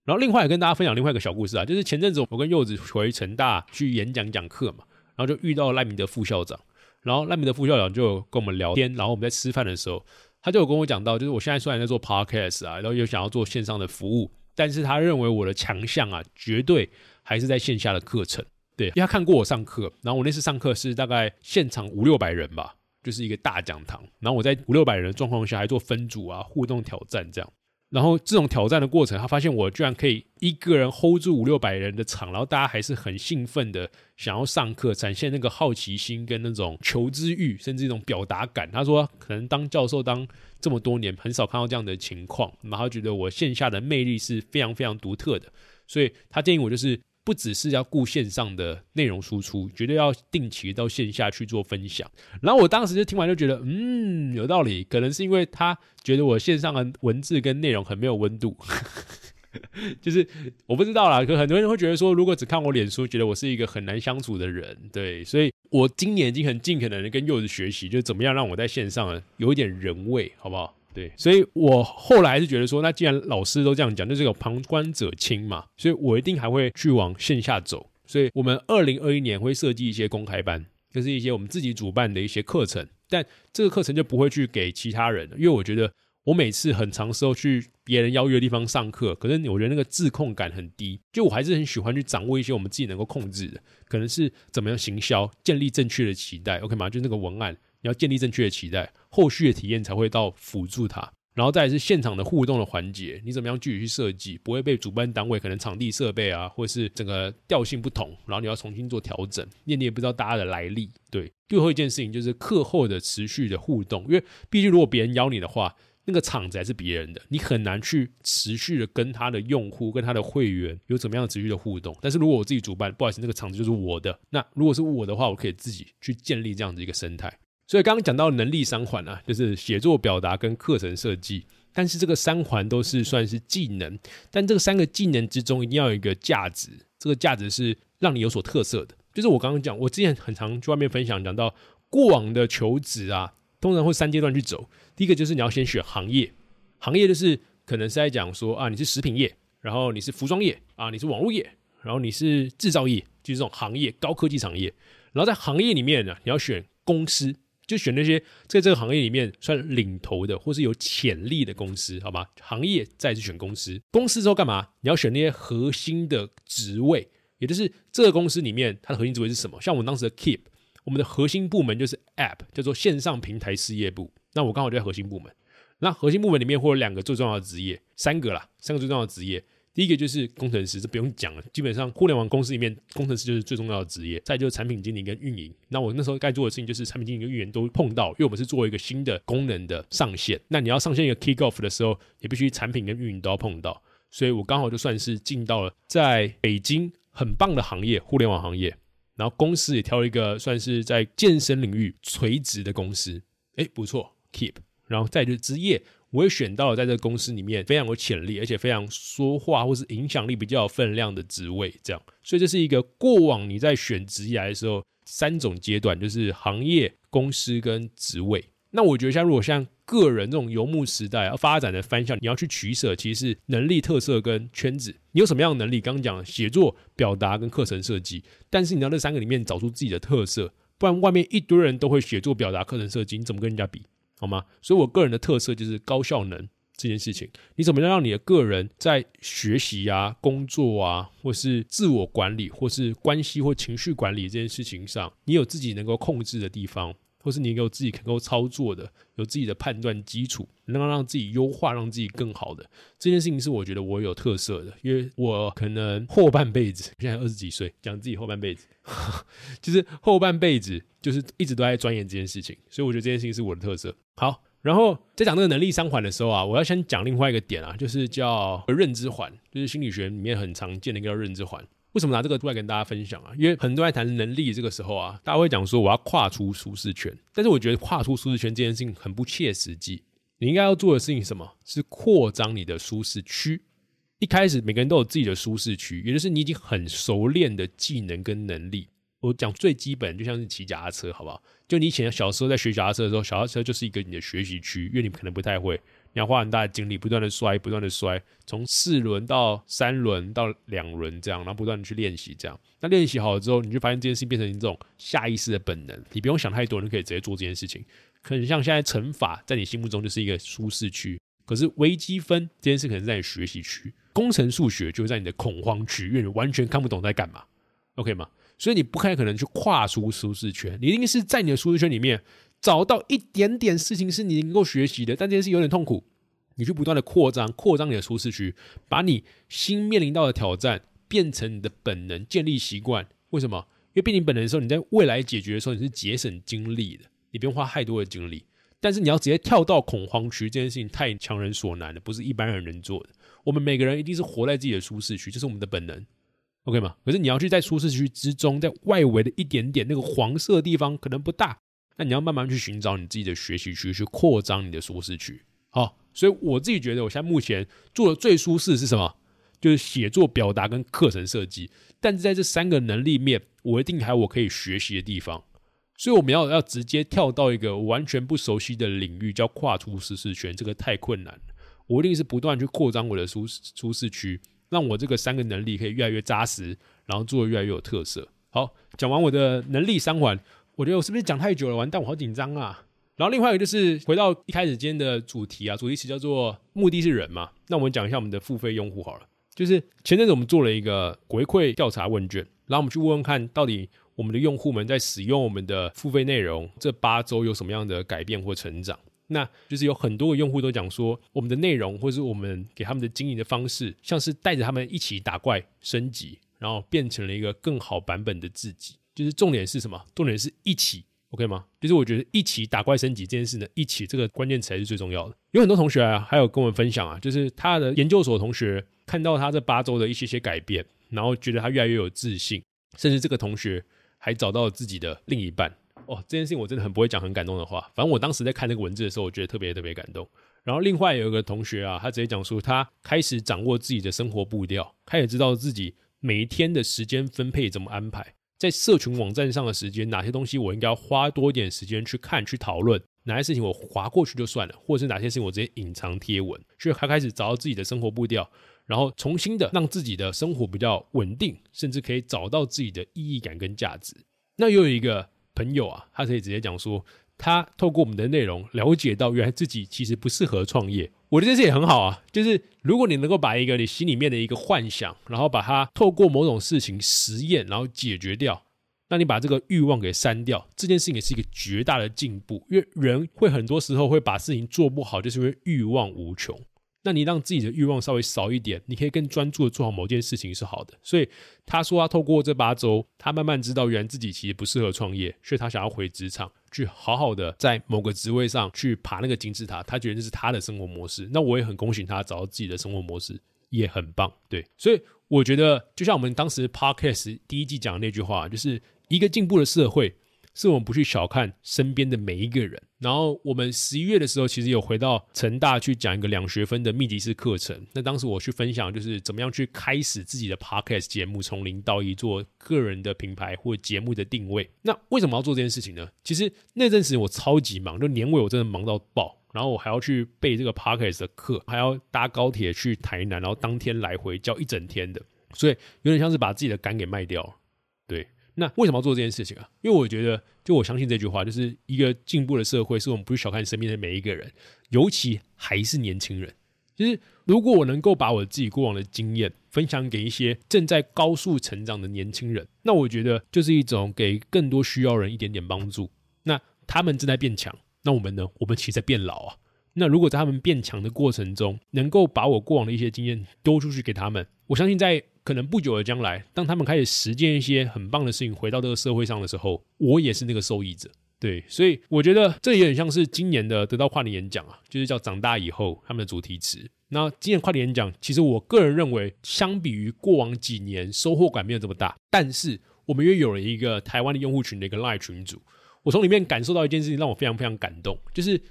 然后另外也跟大家分享另外一个小故事啊，就是前阵子我跟柚子回成大去演讲讲课嘛，然后就遇到赖明德副校长，然后赖明德副校长就跟我们聊天，然后我们在吃饭的时候，他就有跟我讲到，就是我现在虽然在做 podcast 啊，然后又想要做线上的服务。但是他认为我的强项啊，绝对还是在线下的课程。对，因为他看过我上课，然后我那次上课是大概现场五六百人吧，就是一个大讲堂。然后我在五六百人的状况下，还做分组啊，互动挑战这样。然后这种挑战的过程，他发现我居然可以一个人 hold 住五六百人的场，然后大家还是很兴奋的想要上课，展现那个好奇心跟那种求知欲，甚至一种表达感。他说，可能当教授当这么多年，很少看到这样的情况，然后觉得我线下的魅力是非常非常独特的，所以他建议我就是。不只是要顾线上的内容输出，绝对要定期到线下去做分享。然后我当时就听完就觉得，嗯，有道理。可能是因为他觉得我线上的文字跟内容很没有温度，就是我不知道啦。可很多人会觉得说，如果只看我脸书，觉得我是一个很难相处的人。对，所以我今年已经很尽可能的跟柚子学习，就怎么样让我在线上有一点人味，好不好？对，所以我后来是觉得说，那既然老师都这样讲，就是有旁观者清嘛，所以我一定还会去往线下走。所以我们二零二一年会设计一些公开班，就是一些我们自己主办的一些课程，但这个课程就不会去给其他人，因为我觉得我每次很长时候去别人邀约的地方上课，可是我觉得那个自控感很低，就我还是很喜欢去掌握一些我们自己能够控制的，可能是怎么样行销，建立正确的期待，OK 吗？就那个文案。你要建立正确的期待，后续的体验才会到辅助它，然后再是现场的互动的环节，你怎么样具体去设计，不会被主办单位可能场地设备啊，或者是整个调性不同，然后你要重新做调整，你也不知道大家的来历。对，最后一件事情就是课后的持续的互动，因为毕竟如果别人邀你的话，那个场子还是别人的，你很难去持续的跟他的用户、跟他的会员有怎么样持续的互动。但是如果我自己主办，不好意思，那个场子就是我的，那如果是我的话，我可以自己去建立这样的一个生态。所以刚刚讲到能力三环啊，就是写作、表达跟课程设计。但是这个三环都是算是技能，但这个三个技能之中一定要有一个价值，这个价值是让你有所特色的。就是我刚刚讲，我之前很常去外面分享，讲到过往的求职啊，通常会三阶段去走。第一个就是你要先选行业，行业就是可能是在讲说啊，你是食品业，然后你是服装业啊，你是网络业，然后你是制造业，就是这种行业高科技产业。然后在行业里面呢，你要选公司，就选那些在这个行业里面算领头的或是有潜力的公司，好吧？行业再去选公司，公司之后干嘛？你要选那些核心的职位，也就是这个公司里面它的核心职位是什么？像我们当时的 Keep，我们的核心部门就是 App，叫做线上平台事业部。那我刚好就在核心部门。那核心部门里面会有两个最重要的职业，三个啦，三个最重要的职业。第一个就是工程师，这不用讲了，基本上互联网公司里面，工程师就是最重要的职业。再就是产品经理跟运营。那我那时候该做的事情就是产品经理跟运营都碰到，因为我们是做一个新的功能的上线。那你要上线一个 kick off 的时候，也必须产品跟运营都要碰到。所以我刚好就算是进到了在北京很棒的行业，互联网行业。然后公司也挑了一个算是在健身领域垂直的公司，哎，不错，keep。然后再就是职业，我也选到了在这个公司里面非常有潜力，而且非常说话或是影响力比较有分量的职位，这样。所以这是一个过往你在选职业的时候三种阶段，就是行业、公司跟职位。那我觉得像如果像个人这种游牧时代要发展的方向，你要去取舍，其实是能力特色跟圈子。你有什么样的能力？刚刚讲写作、表达跟课程设计，但是你要这三个里面找出自己的特色，不然外面一堆人都会写作、表达、课程设计，你怎么跟人家比？好吗？所以我个人的特色就是高效能这件事情。你怎么样让你的个人在学习啊、工作啊，或是自我管理，或是关系或情绪管理这件事情上，你有自己能够控制的地方，或是你有自己能够操作的，有自己的判断基础，能够让自己优化，让自己更好的这件事情，是我觉得我有特色的。因为我可能后半辈子，现在二十几岁，讲自己后半辈子，就是后半辈子。就是一直都在钻研这件事情，所以我觉得这件事情是我的特色。好，然后在讲这个能力三环的时候啊，我要先讲另外一个点啊，就是叫认知环，就是心理学里面很常见的一个叫认知环。为什么拿这个出来跟大家分享啊？因为很多人在谈能力这个时候啊，大家会讲说我要跨出舒适圈，但是我觉得跨出舒适圈这件事情很不切实际。你应该要做的事情什么？是扩张你的舒适区。一开始每个人都有自己的舒适区，也就是你已经很熟练的技能跟能力。我讲最基本，就像是骑脚踏车，好不好？就你以前小时候在学脚踏车的时候，脚踏车就是一个你的学习区，因为你可能不太会，你要花很大的精力，不断的摔，不断的摔，从四轮到三轮到两轮这样，然后不断的去练习这样。那练习好了之后，你就发现这件事变成一种下意识的本能，你不用想太多，你可以直接做这件事情。可能像现在乘法在你心目中就是一个舒适区，可是微积分这件事可能在你学习区，工程数学就在你的恐慌区，因为你完全看不懂在干嘛，OK 吗？所以你不太可能去跨出舒适圈，你一定是在你的舒适圈里面找到一点点事情是你能够学习的，但这件事有点痛苦，你去不断的扩张，扩张你的舒适区，把你新面临到的挑战变成你的本能，建立习惯。为什么？因为变成本能的时候，你在未来解决的时候你是节省精力的，你不用花太多的精力。但是你要直接跳到恐慌区，这件事情太强人所难了，不是一般人能做的。我们每个人一定是活在自己的舒适区，这是我们的本能。OK 吗？可是你要去在舒适区之中，在外围的一点点那个黄色地方可能不大，那你要慢慢去寻找你自己的学习区，去扩张你的舒适区。好，所以我自己觉得，我现在目前做的最舒适是什么？就是写作、表达跟课程设计。但是在这三个能力面，我一定还有我可以学习的地方。所以我们要要直接跳到一个完全不熟悉的领域，叫跨出舒适圈，这个太困难。我一定是不断去扩张我的舒舒适区。让我这个三个能力可以越来越扎实，然后做的越来越有特色。好，讲完我的能力三环，我觉得我是不是讲太久了？完蛋，我好紧张啊！然后另外一个就是回到一开始今天的主题啊，主题词叫做“目的是人”嘛。那我们讲一下我们的付费用户好了。就是前阵子我们做了一个回馈调查问卷，然后我们去问问看到底我们的用户们在使用我们的付费内容这八周有什么样的改变或成长。那就是有很多个用户都讲说，我们的内容或是我们给他们的经营的方式，像是带着他们一起打怪升级，然后变成了一个更好版本的自己。就是重点是什么？重点是一起，OK 吗？就是我觉得一起打怪升级这件事呢，一起这个关键词才是最重要的。有很多同学啊，还有跟我们分享啊，就是他的研究所同学看到他这八周的一些些改变，然后觉得他越来越有自信，甚至这个同学还找到了自己的另一半。哦，这件事情我真的很不会讲很感动的话。反正我当时在看那个文字的时候，我觉得特别特别感动。然后另外有一个同学啊，他直接讲说，他开始掌握自己的生活步调，他也知道自己每一天的时间分配怎么安排，在社群网站上的时间，哪些东西我应该要花多一点时间去看、去讨论，哪些事情我划过去就算了，或者是哪些事情我直接隐藏贴文。所以他开始找到自己的生活步调，然后重新的让自己的生活比较稳定，甚至可以找到自己的意义感跟价值。那又有一个朋友啊，他可以直接讲说，他透过我们的内容了解到，原来自己其实不适合创业。我觉得这也很好啊，就是如果你能够把一个你心里面的一个幻想，然后把它透过某种事情实验，然后解决掉，那你把这个欲望给删掉，这件事情也是一个绝大的进步。因为人会很多时候会把事情做不好，就是因为欲望无穷。那你让自己的欲望稍微少一点，你可以更专注的做好某件事情是好的。所以他说他透过这八周，他慢慢知道原来自己其实不适合创业，所以他想要回职场，去好好的在某个职位上去爬那个金字塔。他觉得这是他的生活模式。那我也很恭喜他找到自己的生活模式，也很棒。对，所以我觉得就像我们当时 podcast 第一季讲的那句话，就是一个进步的社会。是我们不去小看身边的每一个人。然后我们十一月的时候，其实有回到成大去讲一个两学分的密集式课程。那当时我去分享，就是怎么样去开始自己的 podcast 节目，从零到一做个人的品牌或节目的定位。那为什么要做这件事情呢？其实那阵时我超级忙，就年尾我真的忙到爆，然后我还要去备这个 podcast 的课，还要搭高铁去台南，然后当天来回教一整天的，所以有点像是把自己的肝给卖掉了。那为什么要做这件事情啊？因为我觉得，就我相信这句话，就是一个进步的社会，是我们不去小看身边的每一个人，尤其还是年轻人。就是如果我能够把我自己过往的经验分享给一些正在高速成长的年轻人，那我觉得就是一种给更多需要人一点点帮助。那他们正在变强，那我们呢？我们其实在变老啊。那如果在他们变强的过程中，能够把我过往的一些经验丢出去给他们，我相信在。可能不久的将来，当他们开始实践一些很棒的事情，回到这个社会上的时候，我也是那个受益者。对，所以我觉得这也很像是今年的得到跨年演讲啊，就是叫“长大以后”他们的主题词。那今年跨年演讲，其实我个人认为，相比于过往几年，收获感没有这么大。但是我们又有了一个台湾的用户群的一个 Live 群组，我从里面感受到一件事情，让我非常非常感动，就是。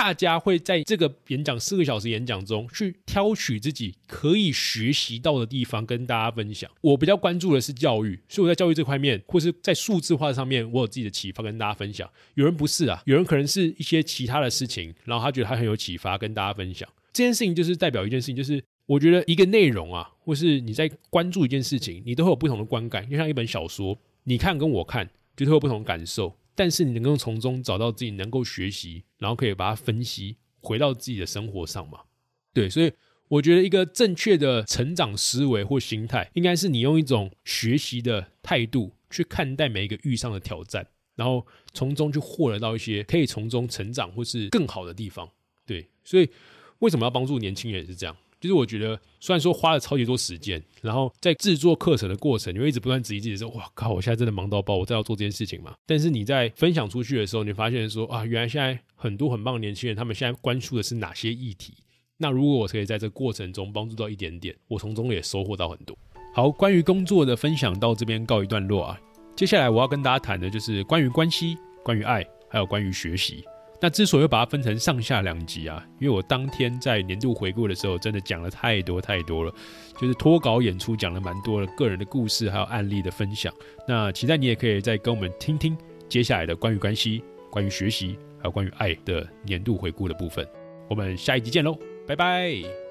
大家会在这个演讲四个小时演讲中去挑取自己可以学习到的地方跟大家分享。我比较关注的是教育，所以我在教育这块面，或是在数字化上面，我有自己的启发跟大家分享。有人不是啊，有人可能是一些其他的事情，然后他觉得他很有启发，跟大家分享这件事情，就是代表一件事情，就是我觉得一个内容啊，或是你在关注一件事情，你都会有不同的观感。就像一本小说，你看跟我看，就会有不同的感受。但是你能够从中找到自己能够学习，然后可以把它分析回到自己的生活上嘛？对，所以我觉得一个正确的成长思维或心态，应该是你用一种学习的态度去看待每一个遇上的挑战，然后从中去获得到一些可以从中成长或是更好的地方。对，所以为什么要帮助年轻人是这样？就是我觉得，虽然说花了超级多时间，然后在制作课程的过程，你会一直不断质疑自己说：“哇靠，我现在真的忙到爆，我再要做这件事情嘛？”但是你在分享出去的时候，你发现说：“啊，原来现在很多很棒的年轻人，他们现在关注的是哪些议题？那如果我可以在这过程中帮助到一点点，我从中也收获到很多。”好，关于工作的分享到这边告一段落啊。接下来我要跟大家谈的就是关于关系、关于爱，还有关于学习。那之所以把它分成上下两集啊，因为我当天在年度回顾的时候，真的讲了太多太多了，就是脱稿演出讲了蛮多的个人的故事，还有案例的分享。那期待你也可以再跟我们听听接下来的关于关系、关于学习，还有关于爱的年度回顾的部分。我们下一集见喽，拜拜。